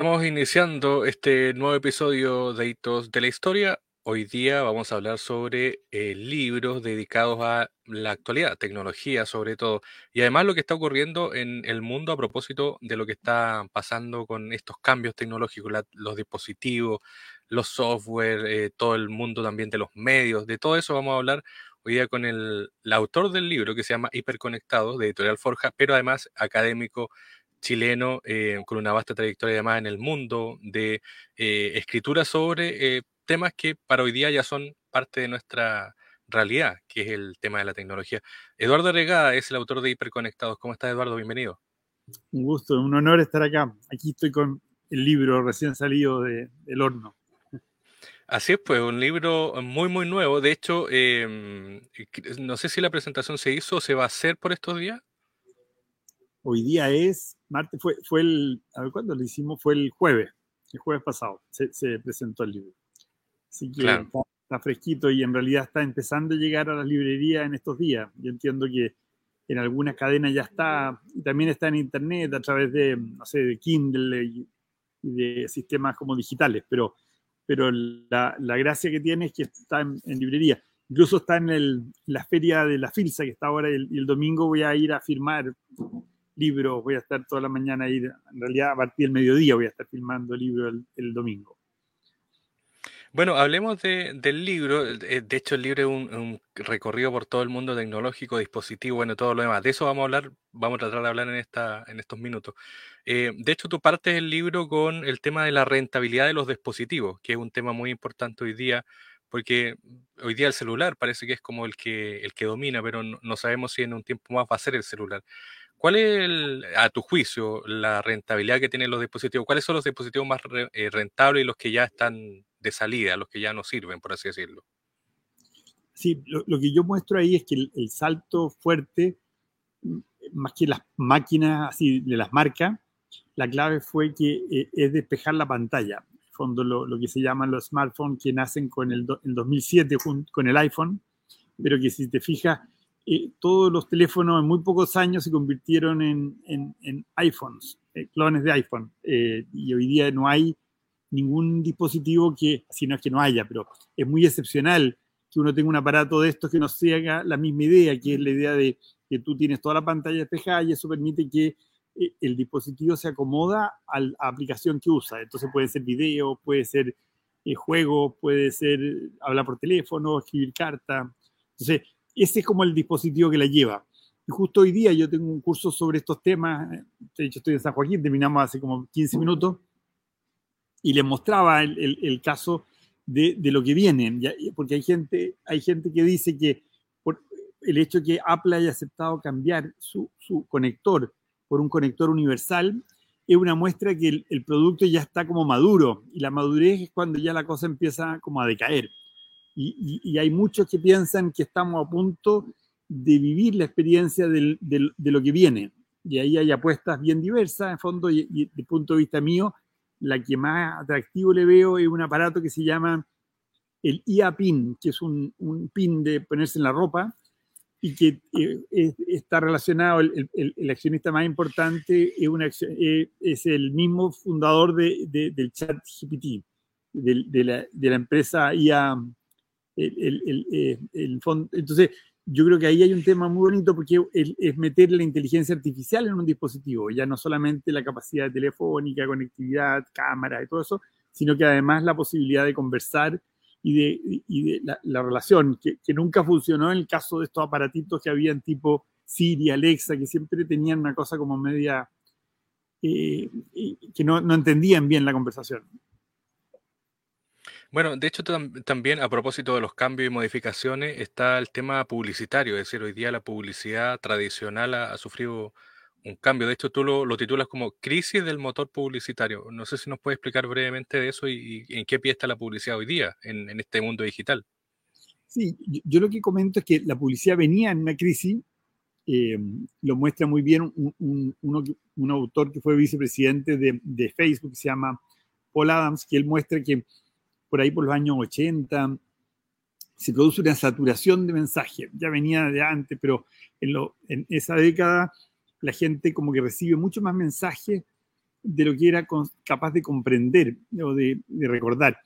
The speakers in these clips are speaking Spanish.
Estamos iniciando este nuevo episodio de Hitos de la Historia. Hoy día vamos a hablar sobre eh, libros dedicados a la actualidad, tecnología sobre todo, y además lo que está ocurriendo en el mundo a propósito de lo que está pasando con estos cambios tecnológicos, los dispositivos, los software, eh, todo el mundo también de los medios, de todo eso vamos a hablar hoy día con el, el autor del libro que se llama Hiperconectados, de Editorial Forja, pero además académico chileno eh, con una vasta trayectoria además en el mundo de eh, escritura sobre eh, temas que para hoy día ya son parte de nuestra realidad, que es el tema de la tecnología. Eduardo Regada es el autor de Hiperconectados. ¿Cómo estás, Eduardo? Bienvenido. Un gusto, un honor estar acá. Aquí estoy con el libro recién salido de, del horno. Así es, pues, un libro muy, muy nuevo. De hecho, em, no sé si la presentación se hizo o se va a hacer por estos días. Hoy día es, martes, fue, fue el, a ver cuándo lo hicimos, fue el jueves, el jueves pasado se, presentó el libro. Así que está, fresquito y en realidad está empezando a llegar a las librerías en estos días. Yo entiendo que en algunas cadenas ya está, y también está en internet a través de, no sé, de Kindle y, de sistemas como digitales, pero, pero la, la, gracia que tiene es que está en, librería. Incluso está en el, la feria de la FILSA, que está ahora, y el, el domingo voy a ir a firmar libros, voy a estar toda la mañana ahí, en realidad a partir del mediodía voy a estar filmando el libro el, domingo. Bueno, hablemos del libro. De hecho, el libro es un, recorrido por todo el mundo tecnológico, dispositivo, bueno, todo lo demás. De eso vamos a hablar, vamos a tratar de hablar en, esta, en estos minutos. Eh, de hecho, tú partes el libro con el tema de la rentabilidad de los dispositivos, que es un tema muy importante hoy día, porque hoy día el celular parece que es como el que, el que domina, pero no sabemos si en un tiempo más va a ser el celular. ¿Cuál es, a tu juicio, la rentabilidad que tienen los dispositivos? ¿Cuáles son los dispositivos más eh, rentables y los que ya están de salida, los que ya no sirven, por así decirlo? Sí, lo, que yo muestro ahí es que el, salto fuerte, mm, más que las máquinas así de las marcas, la clave fue que eh, es despejar la pantalla. En el fondo, lo, que se llaman los smartphones que nacen con el, el 2007 con el iPhone, pero que si te fijas, todos los teléfonos en muy pocos años se convirtieron en, iPhones, eh, clones de iPhone. Eh, y hoy día no hay ningún dispositivo que, si no es que no haya, pero es muy excepcional que uno tenga un aparato de estos que no se haga la misma idea, que es la idea de que tú tienes toda la pantalla despejada y eso permite que eh, el dispositivo se acomoda a la aplicación que usa. Entonces puede ser video, puede ser juego, puede ser hablar por teléfono, escribir carta. Entonces, ese es como el dispositivo que la lleva. Y justo hoy día yo tengo un curso sobre estos temas, de hecho estoy en San Joaquín, terminamos hace como 15 minutos, y les mostraba el, el, caso de, de, lo que viene, porque hay gente, hay gente que dice que por el hecho que Apple haya aceptado cambiar su, su conector por un conector universal, es una muestra que el, el, producto ya está como maduro, y la madurez es cuando ya la cosa empieza como a decaer. Y, hay muchos que piensan que estamos a punto de vivir la experiencia de lo que viene. Y ahí hay apuestas bien diversas, en fondo, y, desde el punto de vista mío, la que más atractivo le veo es un aparato que se llama el IA-PIN, que es un, pin de ponerse en la ropa y que eh, está relacionado, el, el, accionista más importante es, una, eh, es el mismo fundador de, del chat GPT, de, la, de la empresa IA, el, eh, el, fondo. Entonces, yo creo que ahí hay un tema muy bonito porque es meter la inteligencia artificial en un dispositivo, ya no solamente la capacidad telefónica, conectividad, cámara y todo eso, sino que además la posibilidad de conversar y de, y de la, relación, que, que, nunca funcionó en el caso de estos aparatitos que habían tipo Siri, Alexa, que siempre tenían una cosa como media, eh, que no, no entendían bien la conversación. Bueno, de hecho también a propósito de los cambios y modificaciones está el tema publicitario, es decir, hoy día la publicidad tradicional ha, sufrido un cambio. De hecho, tú lo, titulas como crisis del motor publicitario. No sé si nos puedes explicar brevemente de eso y, en qué pie está la publicidad hoy día en, este mundo digital. Sí, yo, lo que comento es que la publicidad venía en una crisis, eh, lo muestra muy bien un, autor que fue vicepresidente de, de Facebook, se llama Paul Adams, que él muestra que por ahí por los años 80, se produce una saturación de mensajes. Ya venía de antes, pero en, esa década la gente como que recibe mucho más mensajes de lo que era capaz de comprender o de, recordar.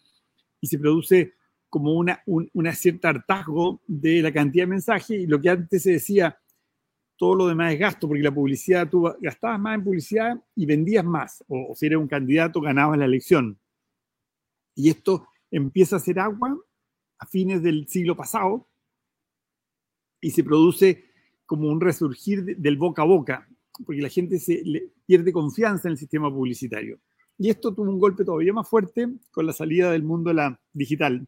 Y se produce como una, un una cierta hartazgo de la cantidad de mensajes y lo que antes se decía, todo lo demás es gasto, porque la publicidad, tú gastabas más en publicidad y vendías más, o, si eres un candidato ganabas la elección. Y esto empieza a ser agua a fines del siglo pasado y se produce como un resurgir del boca a boca, porque la gente pierde confianza en el sistema publicitario. Y esto tuvo un golpe todavía más fuerte con la salida del mundo la digital,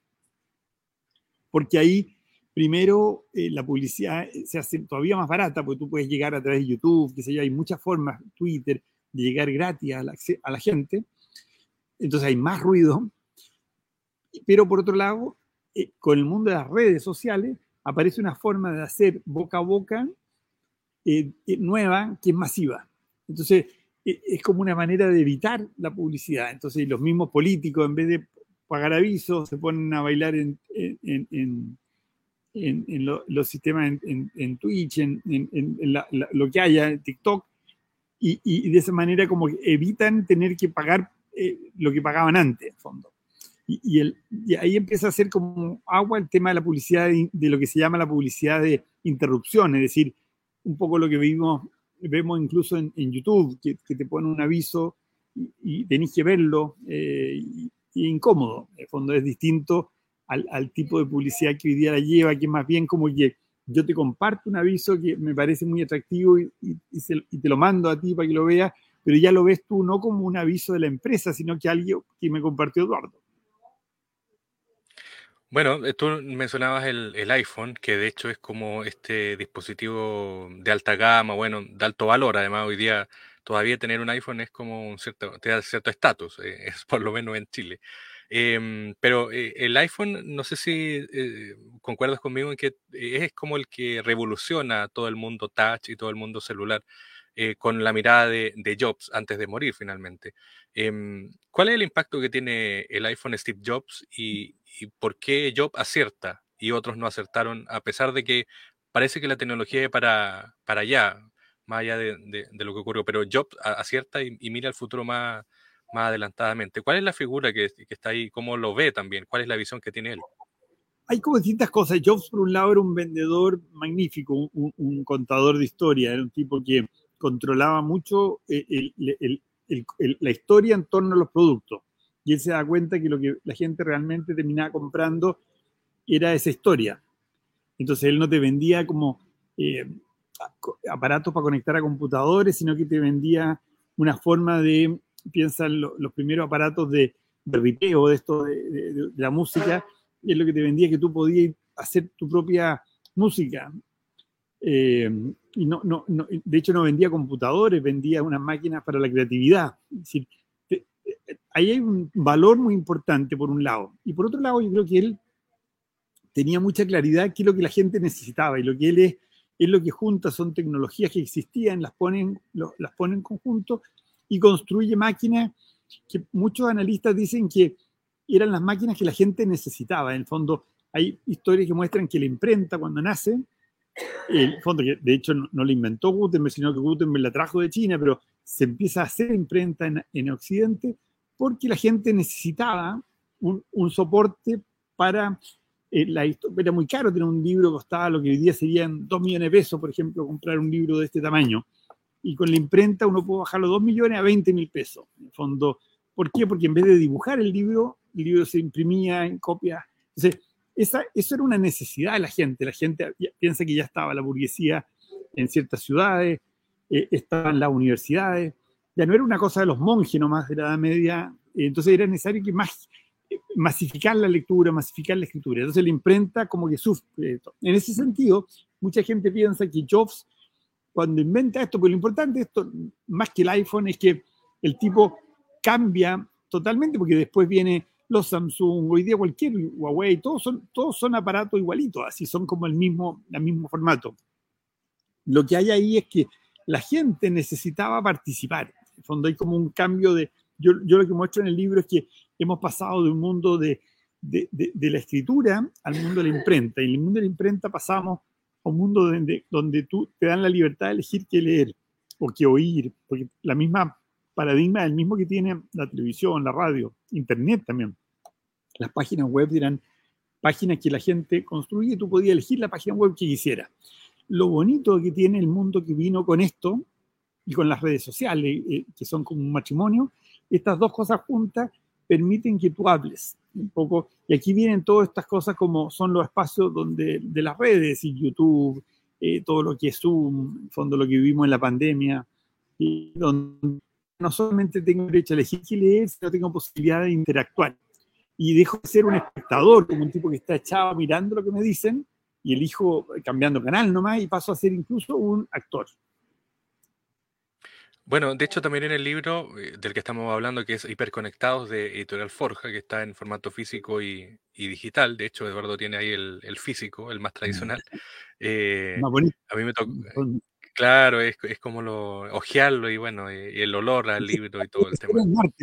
porque ahí primero eh, la publicidad se hace todavía más barata, porque tú puedes llegar a través de YouTube, que sé yo, hay muchas formas, Twitter, de llegar gratis a a la gente, entonces hay más ruido, pero por otro lado, eh, con el mundo de las redes sociales, aparece una forma de hacer boca a boca eh, eh, nueva que es masiva. Entonces, es como una manera de evitar la publicidad. Entonces, los mismos políticos, en vez de pagar avisos, se ponen a bailar en, en, los sistemas en, Twitch, en, lo que haya, en TikTok, y, de esa manera como evitan tener que pagar lo que pagaban antes, en fondo. Y, ahí empieza a ser como agua el tema de la publicidad, de, lo que se llama la publicidad de interrupción, es decir, un poco lo que vimos, vemos incluso en, YouTube, que, te pone un aviso y, tenés que verlo, eh, y, incómodo. En fondo es distinto al, tipo de publicidad que hoy día la lleva, que más bien como que yo te comparto un aviso que me parece muy atractivo y, y te lo mando a ti para que lo veas, pero ya lo ves tú no como un aviso de la empresa, sino que alguien que me compartió Eduardo. Bueno, eh, tú mencionabas el, iPhone, que de hecho es como este dispositivo de alta gama, bueno, de alto valor. Además, hoy día todavía tener un iPhone es como un cierto, te da cierto estatus, eh, es por lo menos en Chile. Em, pero eh, el iPhone, no sé si concuerdas conmigo en que es como el que revoluciona todo el mundo touch y todo el mundo celular. con la mirada de, de, Jobs antes de morir finalmente. Em, ¿Cuál es el impacto que tiene el iPhone Steve Jobs y, y por qué Job acierta y otros no acertaron, a pesar de que parece que la tecnología es para, para allá, más allá de, lo que ocurrió, pero Job acierta y, mira el futuro más, más adelantadamente. ¿Cuál es la figura que, está ahí? ¿Cómo lo ve también? ¿Cuál es la visión que tiene él? Hay como distintas cosas. Jobs, por un lado, era un vendedor magnífico, un, un, contador de historia, era un tipo que controlaba mucho eh, el, la historia en torno a los productos y él se da cuenta que lo que la gente realmente terminaba comprando era esa historia. Entonces él no te vendía como eh, aparatos para conectar a computadores, sino que te vendía una forma de, piensa en los primeros aparatos de, de de esto, de, la música, y es lo que te vendía que tú podías hacer tu propia música. Eh, y no, no, no, de hecho no vendía computadores, vendía unas máquinas para la creatividad. Es decir, ahí hay un valor muy importante por un lado. Y por otro lado, yo creo que él tenía mucha claridad qué es lo que la gente necesitaba y lo que él es, es lo que junta, son tecnologías que existían, las ponen, las pone en conjunto y construye máquinas que muchos analistas dicen que eran las máquinas que la gente necesitaba. En el fondo, hay historias que muestran que la imprenta cuando nace, el fondo que de hecho no, la inventó Gutenberg, sino que Gutenberg la trajo de China, pero se empieza a hacer imprenta en, en Occidente, porque la gente necesitaba un, soporte para eh, la historia. Era muy caro tener un libro, costaba lo que hoy día serían 2 millones de pesos, por ejemplo, comprar un libro de este tamaño. Y con la imprenta uno puede bajarlo 2 millones a 20 mil pesos. En el fondo, ¿por qué? Porque en vez de dibujar el libro, el libro se imprimía en copia. Entonces, esa, eso era una necesidad de la gente. La gente piensa que ya estaba la burguesía en ciertas ciudades, eh, estaban las universidades, ya no era una cosa de los monjes nomás de la Edad Media, entonces era necesario que más, masificar la lectura, masificar la escritura. Entonces la imprenta como que sufre esto. En ese sentido, mucha gente piensa que Jobs, cuando inventa esto, pues lo importante de esto, más que el iPhone, es que el tipo cambia totalmente, porque después viene los Samsung, hoy día cualquier Huawei, todos son, todos son aparatos igualitos, así son como el mismo, el mismo formato. Lo que hay ahí es que la gente necesitaba participar fondo hay como un cambio de... Yo, yo lo que muestro en el libro es que hemos pasado de un mundo de, de, de, la escritura al mundo de la imprenta. Y en el mundo de la imprenta pasamos a un mundo donde, donde tú te dan la libertad de elegir qué leer o qué oír, porque la misma paradigma es el mismo que tiene la televisión, la radio, internet también. Las páginas web eran páginas que la gente construía y tú podías elegir la página web que quisiera. Lo bonito que tiene el mundo que vino con esto y con las redes sociales, eh, que son como un matrimonio, estas dos cosas juntas permiten que tú hables un poco. Y aquí vienen todas estas cosas como son los espacios donde, de las redes y YouTube, eh, todo lo que es Zoom, en fondo lo que vivimos en la pandemia, y donde no solamente tengo derecho a elegir qué leer, sino tengo posibilidad de interactuar. Y dejo de ser un espectador, como un tipo que está echado mirando lo que me dicen, y elijo cambiando canal nomás y paso a ser incluso un actor. Bueno, de hecho también en el libro eh, del que estamos hablando, que es Hiperconectados de Editorial Forja, que está en formato físico y, digital, de hecho Eduardo tiene ahí el, físico, el más tradicional. Eh, a mí me toca, claro, es, es, como lo, ojearlo y bueno, y, el olor al libro y todo el tema.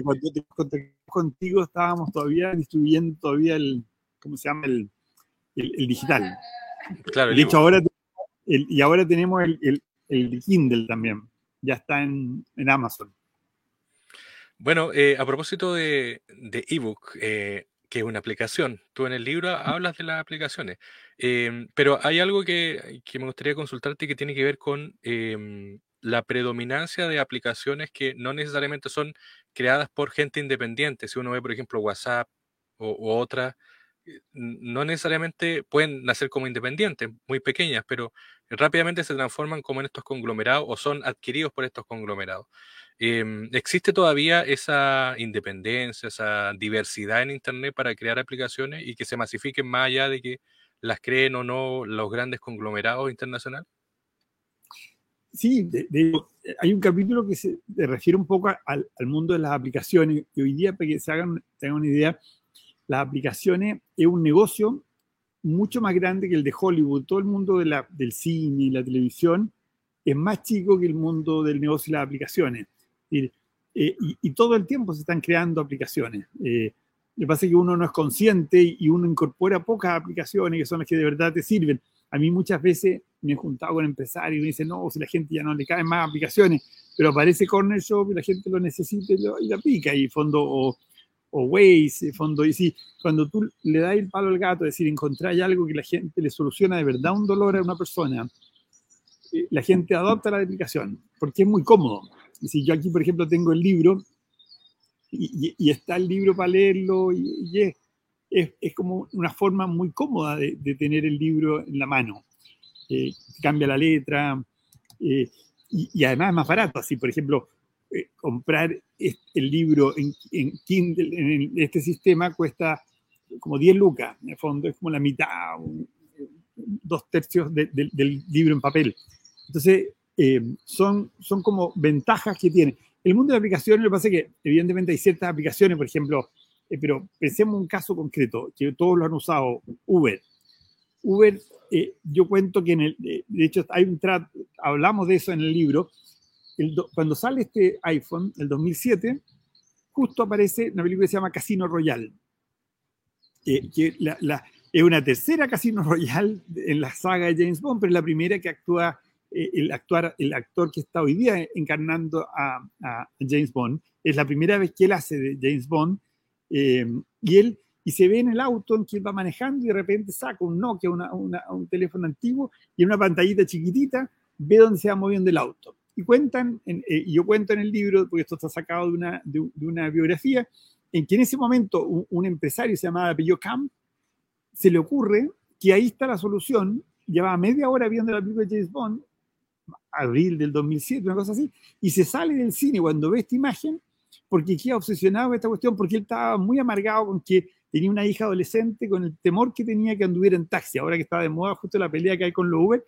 cuando te contigo estábamos todavía distribuyendo todavía el, ¿cómo se llama? El, el, digital. Claro, de hecho, ahora, y ahora tenemos el, el Kindle también ya está en, Amazon. Bueno, eh, a propósito de, ebook, eh, que es una aplicación, tú en el libro hablas de las aplicaciones, em, pero hay algo que, me gustaría consultarte que tiene que ver con em, la predominancia de aplicaciones que no necesariamente son creadas por gente independiente. Si uno ve, por ejemplo, WhatsApp o, otras, eh, no necesariamente pueden nacer como independientes, muy pequeñas, pero rápidamente se transforman como en estos conglomerados o son adquiridos por estos conglomerados. Em, ¿Existe todavía esa independencia, esa diversidad en Internet para crear aplicaciones y que se masifiquen más allá de que las creen o no los grandes conglomerados internacionales? Sí, hay un capítulo que se refiere un poco al, mundo de las aplicaciones y hoy día, para que se hagan, tengan una idea, las aplicaciones es un negocio mucho más grande que el de Hollywood. Todo el mundo de la, del cine y la televisión es más chico que el mundo del negocio y las aplicaciones. Y, eh, y, todo el tiempo se están creando aplicaciones. Eh, lo que pasa es que uno no es consciente y uno incorpora pocas aplicaciones que son las que de verdad te sirven. A mí muchas veces me he juntado con empresarios y me dicen, no, si la gente ya no le caen más aplicaciones, pero aparece Corner Shop y la gente lo necesita y, la pica y fondo, o Waze, fondo, y si cuando tú le das el palo al gato, es decir, encontrar algo que la gente le soluciona de verdad un dolor a una persona, eh, la gente adopta la aplicación, porque es muy cómodo. Si yo aquí, por ejemplo, tengo el libro y, está el libro para leerlo y, es, es, como una forma muy cómoda de, tener el libro en la mano. Eh, cambia la letra eh, y, y, además es más barato. Así, por ejemplo, eh, comprar el libro en, Kindle, en este sistema, cuesta como 10 lucas, en el fondo es como la mitad, dos tercios del libro en papel. Entonces, eh, son, son como ventajas que tiene. El mundo de aplicaciones, lo que pasa es que evidentemente hay ciertas aplicaciones, por ejemplo, eh, pero pensemos un caso concreto, que todos lo han usado, Uber. Uber, yo cuento que en el, de hecho hay un trato, hablamos de eso en el libro, cuando sale este iPhone, el 2007, justo aparece una película que se llama Casino Royale, que es una tercera Casino Royale en la saga de James Bond, pero es la primera que actúa eh, el, el actor que está hoy día encarnando a, James Bond. Es la primera vez que él hace de James Bond eh, y él y se ve en el auto en que él va manejando y de repente saca un Nokia, un teléfono antiguo y en una pantallita chiquitita ve dónde se va moviendo el auto y cuentan, eh, y yo cuento en el libro, porque esto está sacado de una, de, una biografía, en que en ese momento un, empresario se llamaba Pillo Camp, se le ocurre que ahí está la solución, llevaba media hora viendo la película de James Bond, abril del 2007, una cosa así, y se sale del cine cuando ve esta imagen, porque queda obsesionado con esta cuestión, porque él estaba muy amargado con que tenía una hija adolescente, con el temor que tenía que anduviera en taxi, ahora que estaba de moda justo la pelea que hay con los Uber,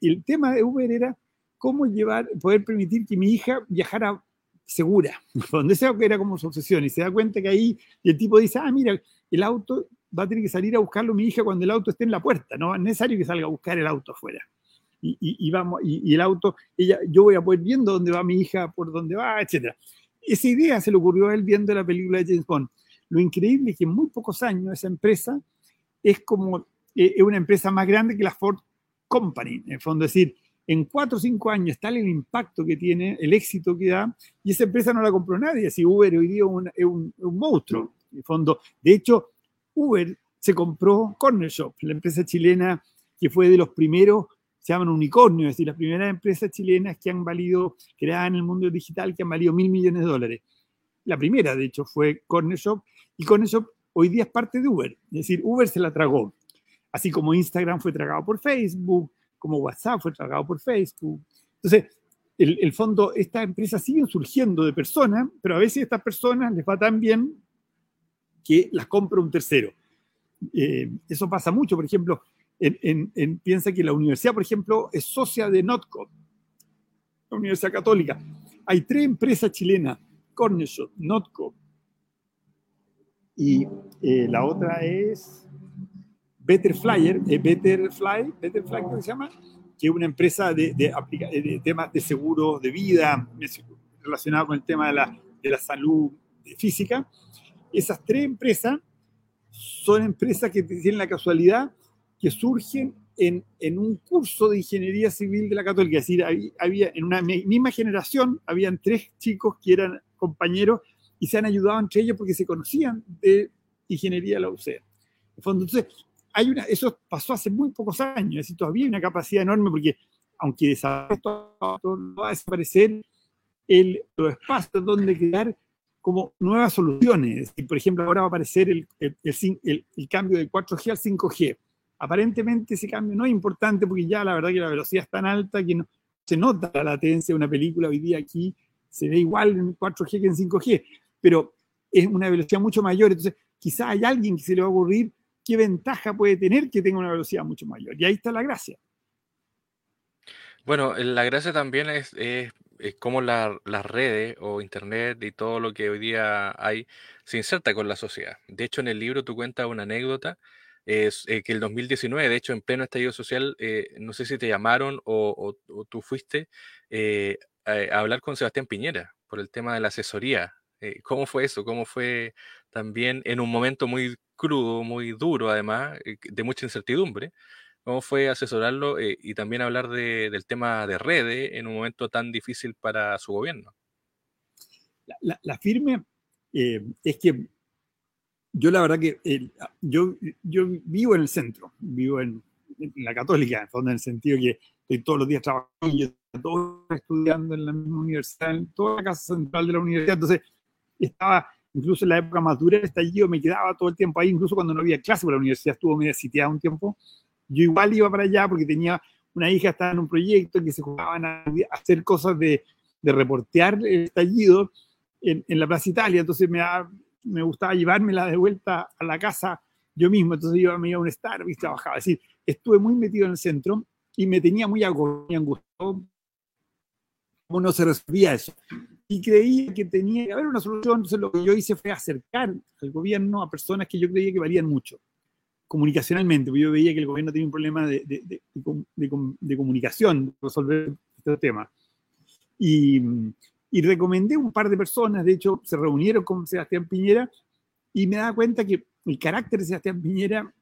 el tema de Uber era cómo llevar, poder permitir que mi hija viajara segura. Donde esa era como su obsesión y se da cuenta que ahí el tipo dice, ah, mira, el auto va a tener que salir a buscarlo mi hija cuando el auto esté en la puerta, no es necesario que salga a buscar el auto afuera. Y, vamos, y, el auto, ella, yo voy a poder viendo dónde va mi hija, por dónde va, etc. Esa idea se le ocurrió a él viendo la película de James Bond. Lo increíble es que en muy pocos años esa empresa es como, eh, es una empresa más grande que la Ford Company, en el fondo, es decir, en cuatro o cinco años tal el impacto que tiene, el éxito que da, y esa empresa no la compró nadie. Así Uber hoy día es un, un, monstruo, en fondo. De hecho, Uber se compró Corner Shop, la empresa chilena que fue de los primeros, se llaman unicornios, es decir, las primeras empresas chilenas que han valido, creadas en el mundo digital, que han valido mil millones de dólares. La primera, de hecho, fue Corner Shop, y Corner Shop hoy día es parte de Uber, es decir, Uber se la tragó. Así como Instagram fue tragado por Facebook, como WhatsApp fue tragado por Facebook. Entonces, el, fondo, estas empresas siguen surgiendo de personas, pero a veces a estas personas les va tan bien que las compra un tercero. Eh, eso pasa mucho, por ejemplo, en, piensa que la universidad, por ejemplo, es socia de NOTCO, la Universidad Católica. Hay tres empresas chilenas, Cornershop, NOTCO, y eh, la otra es Better Flyer, eh, Better Fly, Better Fly, ¿cómo se llama? Que es una empresa de, de, temas de seguro de vida relacionado con el tema de la, de la salud física. Esas tres empresas son empresas que tienen la casualidad que surgen en, en, un curso de ingeniería civil de la Católica. Es decir, había, en una misma generación, habían tres chicos que eran compañeros y se han ayudado entre ellos porque se conocían de ingeniería de la UCE. Entonces, hay una, eso pasó hace muy pocos años, es decir, todavía hay una capacidad enorme porque aunque esto va a desaparecer, el, los espacios donde crear como nuevas soluciones. Y, por ejemplo, ahora va a aparecer el, el, el, cambio del 4G al 5G. Aparentemente ese cambio no es importante porque ya la verdad que la velocidad es tan alta que no se nota la latencia de una película hoy día aquí, se ve igual en 4G que en 5G, pero es una velocidad mucho mayor. Entonces, quizá hay alguien que se le va a ocurrir qué ventaja puede tener que tenga una velocidad mucho mayor. Y ahí está la gracia. Bueno, la gracia también es, es, cómo las redes o internet y todo lo que hoy día hay se inserta con la sociedad. De hecho, en el libro tú cuentas una anécdota, es eh, que el 2019, de hecho, en pleno estallido social, eh, no sé si te llamaron o, tú fuiste eh, a, hablar con Sebastián Piñera por el tema de la asesoría. ¿Cómo fue eso? ¿Cómo fue también en un momento muy crudo, muy duro además, eh, de mucha incertidumbre. ¿Cómo fue asesorarlo eh, y también hablar del tema de redes en un momento tan difícil para su gobierno? La, firme eh, es que yo la verdad que yo, yo vivo en el centro, vivo en, la católica, en, el sentido que estoy todos los días trabajando, y todos estudiando en la misma universidad, en toda la casa central de la universidad, entonces estaba incluso en la época más dura del estallido me quedaba todo el tiempo ahí, incluso cuando no había clase, porque la universidad estuvo media sitiada un tiempo, yo igual iba para allá porque tenía una hija, estaba en un proyecto que se jugaban a hacer cosas de, de reportear el estallido en, en, la Plaza Italia, entonces me, me gustaba llevármela de vuelta a la casa yo mismo, entonces yo me iba a un Starbucks y trabajaba, es decir, estuve muy metido en el centro y me tenía muy angustiado cómo no se resolvía eso y creía que tenía que haber una solución. Entonces lo que yo hice fue acercar al gobierno a personas que yo creía que valían mucho comunicacionalmente, porque yo veía que el gobierno tenía un problema de, de, de, comunicación, resolver este tema. Y, y, recomendé un par de personas, de hecho, se reunieron con Sebastián Piñera y me daba cuenta que el carácter de Sebastián Piñera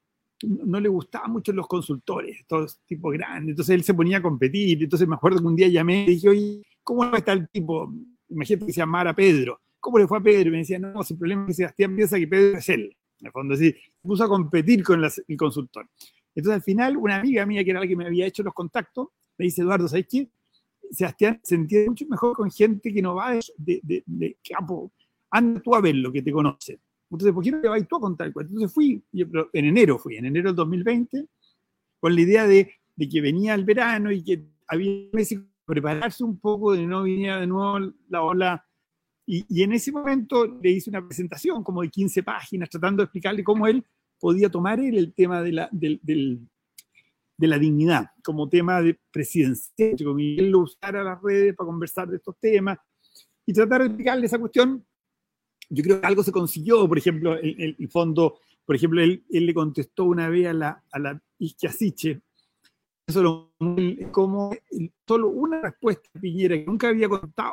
no le gustaba mucho los consultores, todos tipo grandes, entonces él se ponía a competir, entonces me acuerdo que un día llamé y dije, oye, ¿cómo está el tipo? Imagínate que se llamara Pedro. ¿Cómo le fue a Pedro? Me decía, no, el problema es que Sebastián piensa que Pedro es él. En el fondo, así, se puso a competir con el consultor. Entonces, al final, una amiga mía, que era la que me había hecho los contactos, me dice, Eduardo, ¿sabes qué? Sebastián se entiende mucho mejor con gente que no va de, campo. Anda tú a ver lo que te conoce. Entonces, ¿por qué no te vas tú a contar? Entonces fui, en enero fui, en enero del 2020, con la idea de, de que venía el verano y que había meses prepararse un poco de no venir de nuevo la ola. Y, y, en ese momento le hice una presentación como de 15 páginas tratando de explicarle cómo él podía tomar él el tema de la, del, de la dignidad como tema de presidencia, como él lo usara las redes para conversar de estos temas y tratar de explicarle esa cuestión. Yo creo que algo se consiguió, por ejemplo, el, el fondo, por ejemplo, él, él, le contestó una vez a la, a la Isquiasiche, eso como solo una respuesta de Piñera que nunca había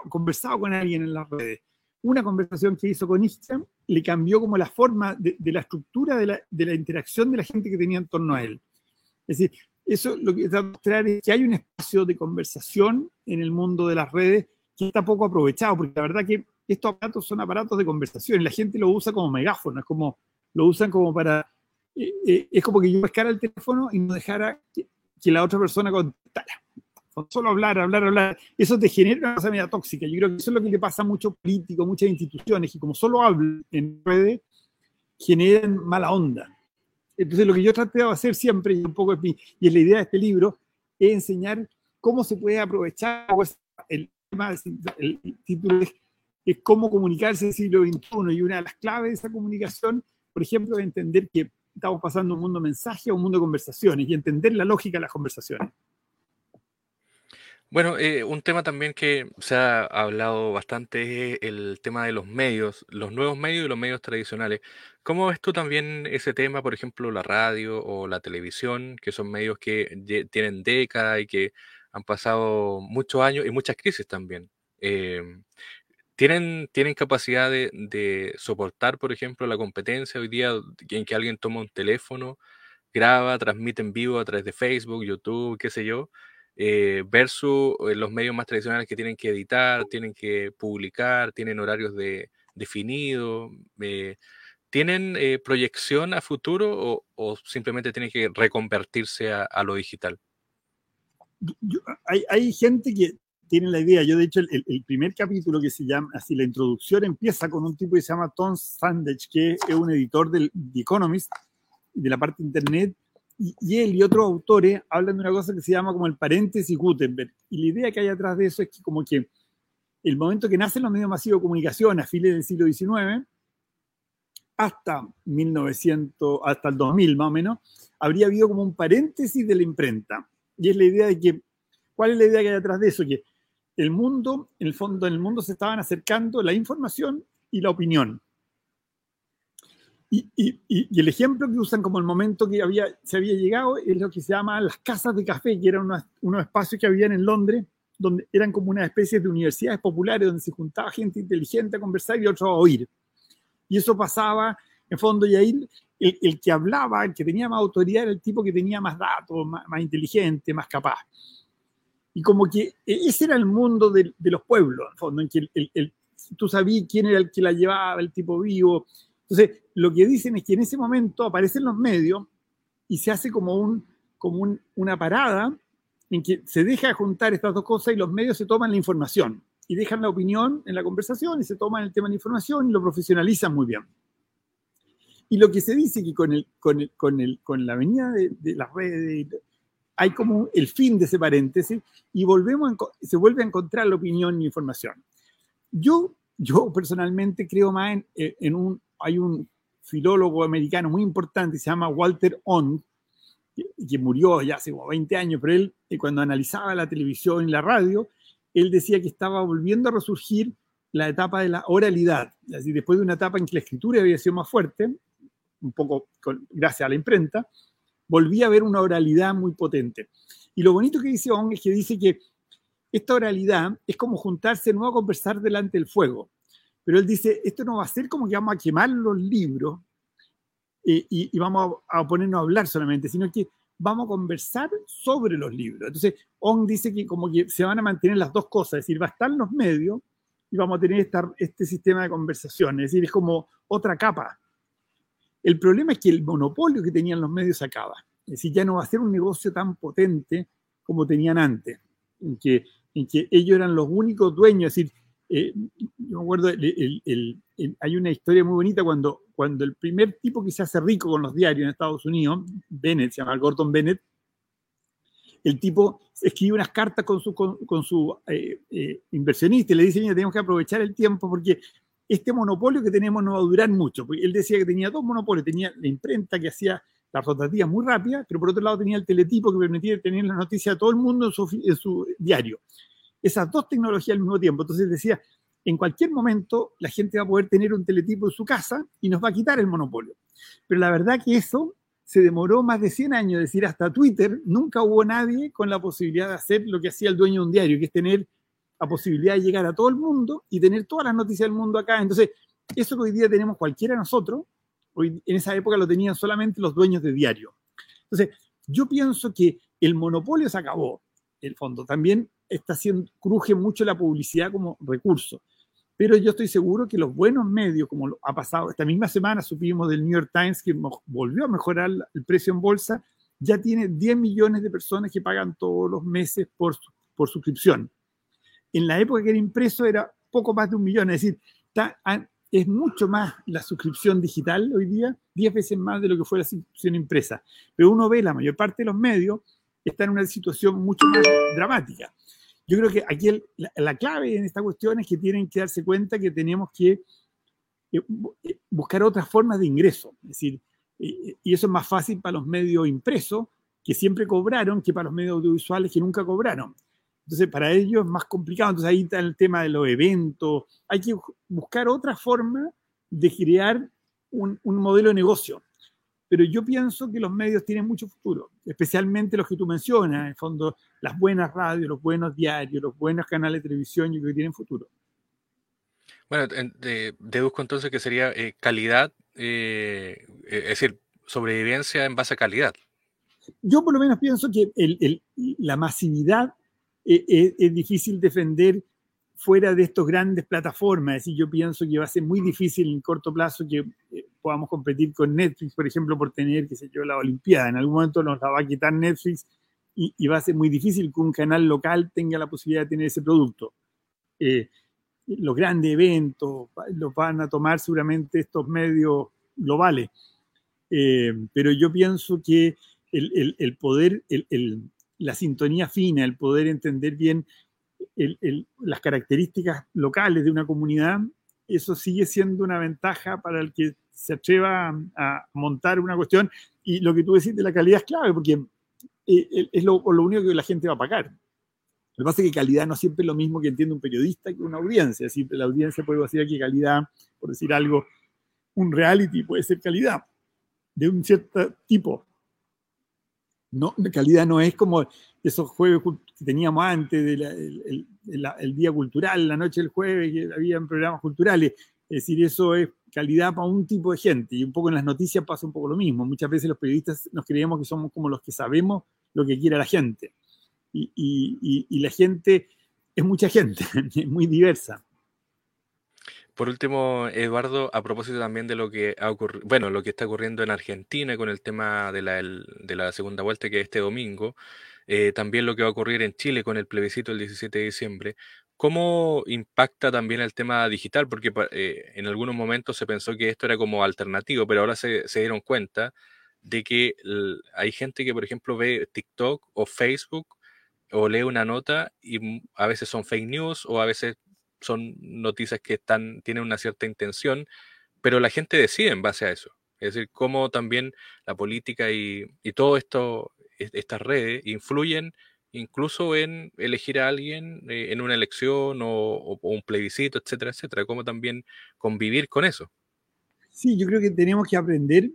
conversado con alguien en las redes. Una conversación que hizo con Instagram le cambió como la forma de, la estructura de la, de la, interacción de la gente que tenía en torno a él. Es decir, eso lo que está mostrar es que hay un espacio de conversación en el mundo de las redes que está poco aprovechado, porque la verdad que estos aparatos son aparatos de conversación la gente lo usa como megáfono, es como, lo usan como para, eh, eh, es como que yo pescara el teléfono y no dejara que, la otra persona contestara. Solo hablar, hablar, hablar. Eso te genera una media tóxica. Yo creo que eso es lo que le pasa a muchos políticos, muchas instituciones, y como solo hablan en redes, generan mala onda. Entonces, lo que yo he tratado de hacer siempre, y un poco es y es la idea de este libro, es enseñar cómo se puede aprovechar el el título es, cómo comunicarse en el siglo XXI y una de las claves de esa comunicación, por ejemplo, es entender que estamos pasando de un mundo mensaje a un mundo de conversaciones y entender la lógica de las conversaciones. Bueno, eh, un tema también que se ha hablado bastante es el tema de los medios, los nuevos medios y los medios tradicionales. ¿Cómo ves tú también ese tema, por ejemplo, la radio o la televisión, que son medios que tienen décadas y que han pasado muchos años y muchas crisis también. Em, ¿tienen, ¿Tienen capacidad de, soportar, por ejemplo, la competencia hoy día en que alguien toma un teléfono, graba, transmite en vivo a través de Facebook, YouTube, qué sé yo, eh, versus eh, los medios más tradicionales que tienen que editar, tienen que publicar, tienen horarios de, definidos? Eh, ¿Tienen proyección a futuro o, simplemente tienen que reconvertirse a lo digital? hay, gente que tiene la idea, yo de hecho el, primer capítulo que se llama, así la introducción empieza con un tipo que se llama Tom Sandage, que es un editor del The Economist, de la parte internet, y, él y otros autores hablan de una cosa que se llama como el paréntesis Gutenberg. Y la idea que hay atrás de eso es que como que el momento que nacen los medios masivos de comunicación a fines del siglo XIX, hasta 1900, hasta el 2000 más o menos, habría habido como un paréntesis de la imprenta y es la idea de que, ¿cuál es la idea que hay detrás de eso? Que el mundo, en el fondo, en el mundo se estaban acercando la información y la opinión. Y, el ejemplo que usan como el momento que había, se había llegado es lo que se llama las casas de café, que eran unos, unos espacios que habían en Londres, donde eran como una especie de universidades populares donde se juntaba gente inteligente a conversar y otros a oír. Y eso pasaba, en fondo, y ahí el, que hablaba, el que tenía más autoridad, era el tipo que tenía más datos, más, inteligente, más capaz. Y como que e, ese era el mundo de, los pueblos, en fondo, en que el, tú sabías quién era el que la llevaba, el tipo vivo. Entonces, lo que dicen es que en ese momento aparecen los medios y se hace como, un, como una parada en que se deja juntar estas dos cosas y los medios se toman la información y dejan la opinión en la conversación y se toman el tema de la información y lo profesionalizan muy bien. Y lo que se dice que con, el, con, el, con, el, con la venida de, las redes hay como el fin de ese paréntesis y volvemos se vuelve a encontrar la opinión y información. Yo, yo personalmente creo más en, eh, en un, hay un filólogo americano muy importante, se llama Walter Ond, que, murió ya hace 20 años, pero él eh, cuando analizaba la televisión y la radio, él decía que estaba volviendo a resurgir la etapa de la oralidad, así después de una etapa en que la escritura había sido más fuerte, un poco gracias a la imprenta, volví a ver una oralidad muy potente. Y lo bonito que dice Ong es que dice que esta oralidad es como juntarse no a conversar delante del fuego. Pero él dice, esto no va a ser como que vamos a quemar los libros eh, y, vamos a, ponernos a hablar solamente, sino que vamos a conversar sobre los libros. Entonces, Ong dice que como que se van a mantener las dos cosas, es decir, va a estar los medios y vamos a tener este sistema de conversación, es decir, es como otra capa el problema es que el monopolio que tenían los medios acaba. Es decir, ya no va a ser un negocio tan potente como tenían antes, en que, ellos eran los únicos dueños. Es decir, eh, yo me acuerdo, hay una historia muy bonita cuando, cuando el primer tipo que se hace rico con los diarios en Estados Unidos, Bennett, se llama Gordon Bennett, el tipo escribe unas cartas con su, con, su eh, eh, inversionista y le dice, mira, tenemos que aprovechar el tiempo porque este monopolio que tenemos no va a durar mucho. Porque él decía que tenía dos monopolios, tenía la imprenta que hacía las rotativas muy rápidas, pero por otro lado tenía el teletipo que permitía tener la noticia a todo el mundo en su, diario. Esas dos tecnologías al mismo tiempo. Entonces decía, en cualquier momento la gente va a poder tener un teletipo en su casa y nos va a quitar el monopolio. Pero la verdad que eso se demoró más de 100 años, es decir, hasta Twitter nunca hubo nadie con la posibilidad de hacer lo que hacía el dueño de un diario, que es tener la posibilidad de llegar a todo el mundo y tener todas las noticias del mundo acá. Entonces, eso que hoy día tenemos cualquiera de nosotros, hoy, en esa época lo tenían solamente los dueños de diario. Entonces, yo pienso que el monopolio se acabó, el fondo. También está haciendo, cruje mucho la publicidad como recurso. Pero yo estoy seguro que los buenos medios, como ha pasado esta misma semana, supimos del New York Times que volvió a mejorar el precio en bolsa, ya tiene 10 millones de personas que pagan todos los meses por, por suscripción. En la época que era impreso era poco más de un millón, es decir, es mucho más la suscripción digital hoy día, 10 veces más de lo que fue la suscripción impresa. Pero uno ve la mayor parte de los medios está en una situación mucho más dramática. Yo creo que aquí la, clave en esta cuestión es que tienen que darse cuenta que tenemos que eh, eh, buscar otras formas de ingreso. Es decir, y eso es más fácil para los medios impresos, que siempre cobraron, que para los medios audiovisuales que nunca cobraron. Entonces, para ellos es más complicado. Entonces, ahí está el tema de los eventos. Hay que buscar otra forma de crear un, un modelo de negocio pero yo pienso que los medios tienen mucho futuro, especialmente los que tú mencionas, en el fondo, las buenas radios, los buenos diarios, los buenos canales de televisión, yo creo que tienen futuro. Bueno, deduzco entonces que sería eh, calidad, eh, eh, es decir, sobrevivencia en base a calidad. Yo por lo menos pienso que la masividad es difícil defender fuera de estos grandes plataformas. Es decir, yo pienso que va a ser muy difícil en corto plazo que eh, podamos competir con Netflix, por ejemplo, por tener, qué sé yo, la Olimpiada. En algún momento nos la va a quitar Netflix y, va a ser muy difícil que un canal local tenga la posibilidad de tener ese producto. Eh, los grandes eventos los van a tomar seguramente estos medios globales. Eh, pero yo pienso que el, el poder, la sintonía fina, el poder entender bien las características locales de una comunidad, eso sigue siendo una ventaja para el que se atreva a, montar una cuestión. Y lo que tú decís de la calidad es clave, porque eh, es lo, único que la gente va a pagar. Lo que pasa es que calidad no siempre es lo mismo que entiende un periodista que una audiencia. Siempre la audiencia puede decir que calidad, por decir algo, un reality puede ser calidad de un cierto tipo. No, calidad no es como esos jueves que teníamos antes, el, día cultural, la noche del jueves, que había programas culturales. Es decir, eso es calidad para un tipo de gente. Y un poco en las noticias pasa un poco lo mismo. Muchas veces los periodistas nos creemos que somos como los que sabemos lo que quiere la gente. Y, y la gente es mucha gente, es muy diversa. Por último, Eduardo, a propósito también de lo que ha ocurrido, bueno, lo que está ocurriendo en Argentina con el tema de la, de la segunda vuelta que es este domingo, eh, también lo que va a ocurrir en Chile con el plebiscito el 17 de diciembre, ¿cómo impacta también el tema digital? Porque eh, en algunos momentos se pensó que esto era como alternativo, pero ahora se, se dieron cuenta de que hay gente que, por ejemplo, ve TikTok o Facebook o lee una nota y a veces son fake news o a veces son noticias que están, tienen una cierta intención, pero la gente decide en base a eso. Es decir, cómo también la política y, y todo esto, estas redes influyen incluso en elegir a alguien eh, en una elección o, un plebiscito, etcétera, etcétera. Cómo también convivir con eso. Sí, yo creo que tenemos que aprender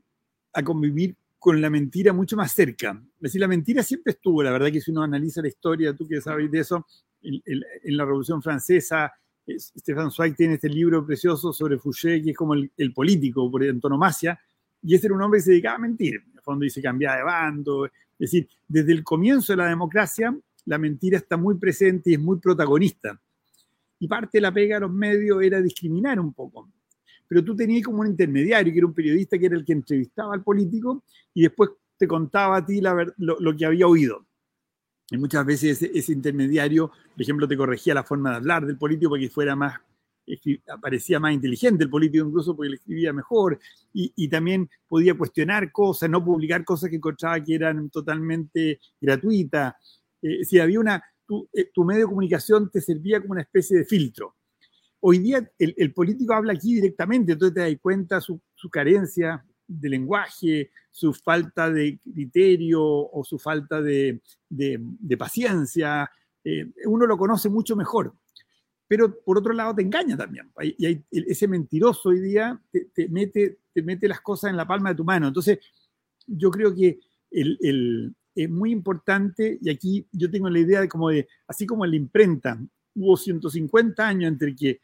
a convivir con la mentira mucho más cerca. Es decir, la mentira siempre estuvo, la verdad que si uno analiza la historia, tú que sabes de eso, en la Revolución Francesa, Stefan Zweig tiene este libro precioso sobre Fouché, que es como el, político por antonomasia, y ese era un hombre que se dedicaba a mentir. En el fondo dice cambiaba de bando. Es decir, desde el comienzo de la democracia, la mentira está muy presente y es muy protagonista. Y parte de la pega de los medios era discriminar un poco. Pero tú tenías como un intermediario, que era un periodista que era el que entrevistaba al político y después te contaba a ti lo que había oído. Y muchas veces ese, intermediario, por ejemplo, te corregía la forma de hablar del político para que fuera más, parecía más inteligente el político incluso porque le escribía mejor y, también podía cuestionar cosas, no publicar cosas que encontraba que eran totalmente gratuitas. Eh, si había una, eh, tu, medio de comunicación te servía como una especie de filtro. Hoy día el, político habla aquí directamente, entonces te das cuenta su, su carencia, de lenguaje, su falta de criterio o su falta de, paciencia. Eh, uno lo conoce mucho mejor. Pero por otro lado te engaña también. Y hay, ese mentiroso hoy día te, mete, te mete las cosas en la palma de tu mano. Entonces, yo creo que es muy importante, y aquí yo tengo la idea de como de, así como en la imprenta, hubo 150 años entre que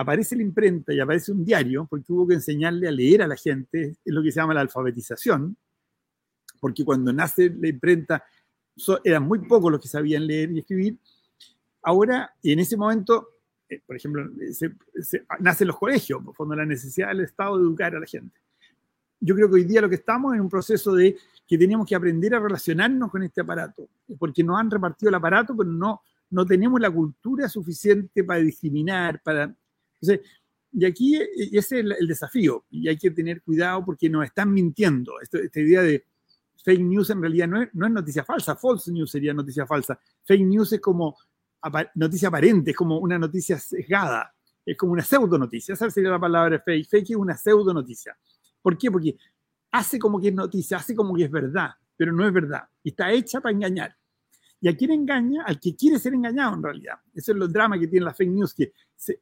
aparece la imprenta y aparece un diario, porque hubo que enseñarle a leer a la gente, es lo que se llama la alfabetización, porque cuando nace la imprenta eran muy pocos los que sabían leer y escribir. Ahora, en ese momento, eh, por ejemplo, nacen los colegios, por fondo la necesidad del Estado de educar a la gente. Yo creo que hoy día lo que estamos es un proceso de que tenemos que aprender a relacionarnos con este aparato, porque nos han repartido el aparato, pero no, no tenemos la cultura suficiente para discriminar, para... Entonces, y aquí ese es el, desafío, y hay que tener cuidado porque nos están mintiendo. esta idea de fake news en realidad no es, no es noticia falsa, false news sería noticia falsa. Fake news es como noticia aparente, es como una noticia sesgada, es como una pseudo noticia. Esa sería la palabra fake. Fake es una pseudo noticia. ¿Por qué? Porque hace como que es noticia, hace como que es verdad, pero no es verdad. Y está hecha para engañar. ¿Y a quién engaña? Al que quiere ser engañado en realidad. Eso es el drama que tiene la fake news, que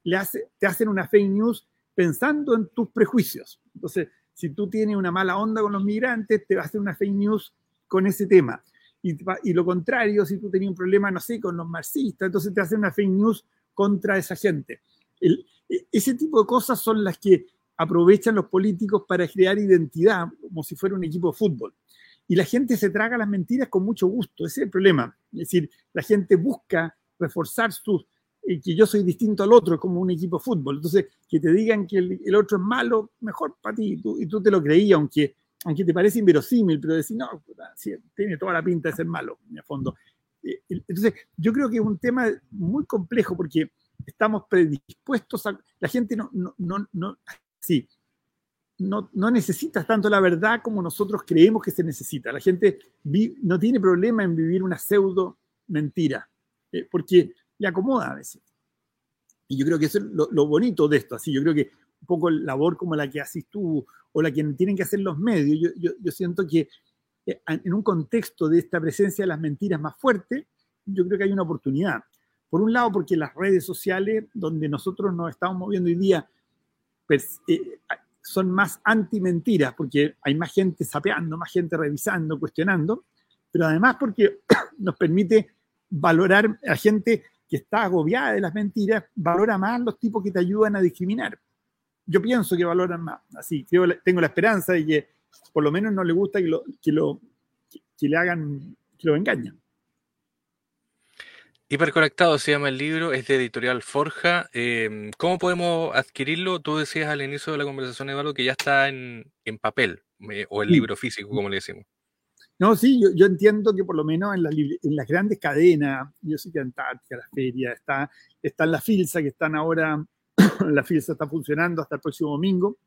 le hace, te hacen una fake news pensando en tus prejuicios. Entonces, si tú tienes una mala onda con los migrantes, te va a hacer una fake news con ese tema. Y, y lo contrario, si tú tenías un problema, no sé, con los marxistas, entonces te hacen una fake news contra esa gente. El, e, ese tipo de cosas son las que aprovechan los políticos para crear identidad, como si fuera un equipo de fútbol. Y la gente se traga las mentiras con mucho gusto, ese es el problema. Es decir, la gente busca reforzar sus, eh, que yo soy distinto al otro, como un equipo de fútbol. Entonces, que te digan que el, otro es malo, mejor para ti, y tú, y tú te lo creías, aunque, aunque te parece inverosímil, pero decir, no, tiene toda la pinta de ser malo, en el fondo. Eh, entonces, yo creo que es un tema muy complejo porque estamos predispuestos a... La gente no, no, no, no sí, no, necesitas tanto la verdad como nosotros creemos que se necesita. La gente no tiene problema en vivir una pseudo mentira, eh, porque le acomoda a veces. Y yo creo que eso es lo, bonito de esto. Así, yo creo que un poco la labor como la que haces tú o la que tienen que hacer los medios, yo, yo, siento que eh, en un contexto de esta presencia de las mentiras más fuerte, yo creo que hay una oportunidad. Por un lado, porque las redes sociales, donde nosotros nos estamos moviendo hoy día, eh, son más anti-mentiras, porque hay más gente sapeando, más gente revisando, cuestionando, pero además porque nos permite valorar a gente que está agobiada de las mentiras, valora más los tipos que te ayudan a discriminar. Yo pienso que valoran más, así, tengo la esperanza de que por lo menos no le gusta que, lo, que, lo, que le hagan, que lo engañen. Hiperconectado se llama el libro, es de editorial Forja. Em, ¿Cómo podemos adquirirlo? Tú decías al inicio de la conversación, Eduardo, que ya está en, papel, o el libro físico, como le decimos. No, sí, yo, entiendo que por lo menos en, en, las grandes cadenas, yo sé que Antártica, la feria, está, está en la FILSA, que están ahora, la FILSA está funcionando hasta el próximo domingo.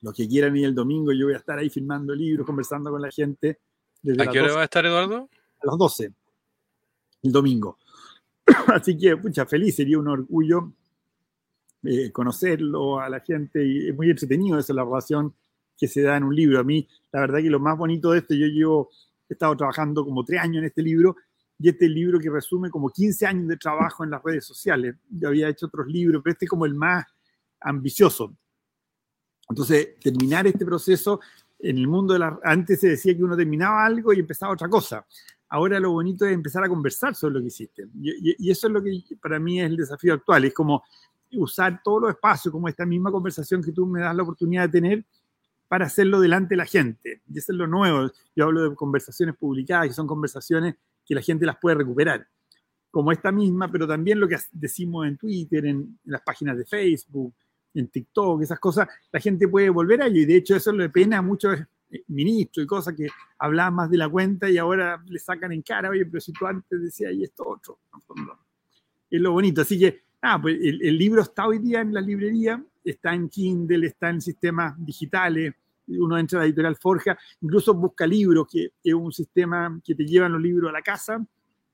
Los que quieran ir el domingo, yo voy a estar ahí filmando libros, conversando con la gente. ¿A qué hora va a estar, Eduardo? A las 12 el domingo. Así que, pucha, feliz, sería un orgullo eh, conocerlo a la gente y es muy entretenido esa la relación que se da en un libro. A mí, la verdad que lo más bonito de esto, yo llevo, he estado trabajando como tres años en este libro y este libro que resume como 15 años de trabajo en las redes sociales. Yo había hecho otros libros, pero este es como el más ambicioso. Entonces, terminar este proceso en el mundo de la... Antes se decía que uno terminaba algo y empezaba otra cosa. Ahora lo bonito es empezar a conversar sobre lo que hiciste. Y, eso es lo que para mí es el desafío actual. Es como usar todos los espacios, como esta misma conversación que tú me das la oportunidad de tener, para hacerlo delante de la gente. Y eso es lo nuevo. Yo hablo de conversaciones publicadas, que son conversaciones que la gente las puede recuperar. Como esta misma, pero también lo que decimos en Twitter, en, en las páginas de Facebook, en TikTok, esas cosas, la gente puede volver a ello. Y de hecho eso le pena a muchos ministros y cosas que hablaban más de la cuenta y ahora le sacan en cara, oye, pero si tú antes decías y esto otro. Es lo bonito. Así que, pues el, libro está hoy día en la librería, está en Kindle, está en sistemas digitales. Uno entra a la editorial Forja, incluso busca libros, que es un sistema que te llevan los libros a la casa.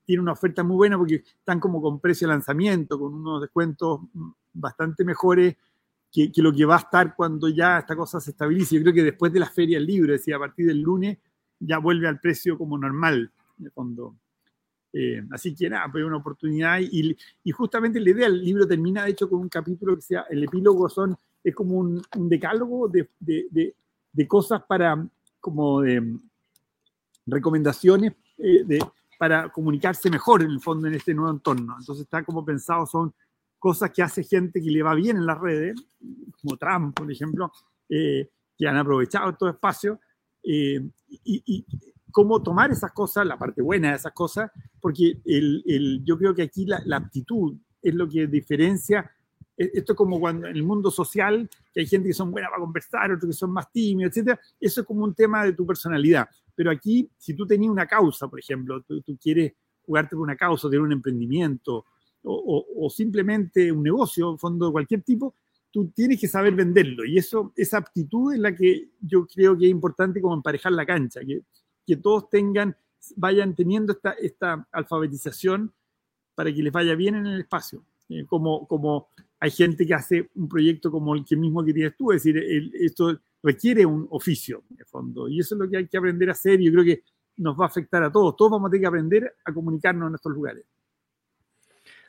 Tiene una oferta muy buena porque están como con precio de lanzamiento, con unos descuentos bastante mejores que, lo que va a estar cuando ya esta cosa se estabilice. Yo creo que después de la feria del libro, es decir, a partir del lunes, ya vuelve al precio como normal, de fondo. Eh, así que nada, pues una oportunidad. Y, y, justamente la idea, el libro termina de hecho con un capítulo que sea, el epílogo son, es como un, decálogo de, de, de, cosas para, como de recomendaciones eh, de, para comunicarse mejor en el fondo en este nuevo entorno. Entonces está como pensado, son cosas que hace gente que le va bien en las redes, como Trump, por ejemplo, eh, que han aprovechado estos espacios, eh, y, cómo tomar esas cosas, la parte buena de esas cosas, porque el, yo creo que aquí la, la, aptitud es lo que diferencia. E, esto es como cuando en el mundo social, que hay gente que son buenas para conversar, otros que son más tímidos, etc. Eso es como un tema de tu personalidad. Pero aquí, si tú tenías una causa, por ejemplo, tú, tú quieres jugarte por una causa, tener un emprendimiento o, simplemente un negocio, fondo de cualquier tipo, tú tienes que saber venderlo. Y eso, esa aptitud es la que yo creo que es importante como emparejar la cancha, que, que todos tengan, vayan teniendo esta, alfabetización para que les vaya bien en el espacio. Eh, como, como hay gente que hace un proyecto como el que mismo querías tú, es decir, esto requiere un oficio, de fondo, y eso es lo que hay que aprender a hacer, y yo creo que nos va a afectar a todos, todos vamos a tener que aprender a comunicarnos en nuestros lugares.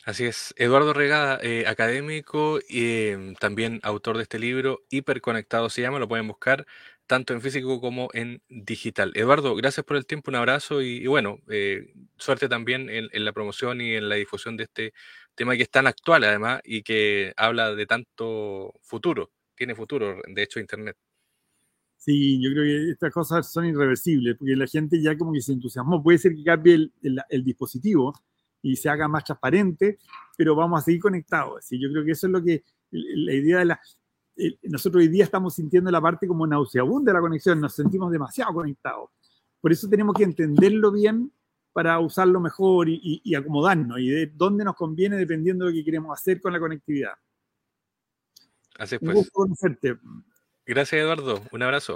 Así es, Eduardo Regada, eh, académico y em, también autor de este libro, Hiperconectado se llama, lo pueden buscar tanto en físico como en digital. Eduardo, gracias por el tiempo, un abrazo y, bueno, eh, suerte también en, la promoción y en la difusión de este tema que es tan actual además y que habla de tanto futuro, tiene futuro, de hecho, Internet. Sí, yo creo que estas cosas son irreversibles, porque la gente ya como que se entusiasmó. Puede ser que cambie el, dispositivo y se haga más transparente, pero vamos a seguir conectados. ¿sí? Yo creo que eso es lo que la idea de la... Nosotros hoy día estamos sintiendo la parte como nauseabunda de la conexión, nos sentimos demasiado conectados. Por eso tenemos que entenderlo bien para usarlo mejor y, acomodarnos y de dónde nos conviene dependiendo de lo que queremos hacer con la conectividad. Así es, pues. Gracias, Eduardo. Un abrazo.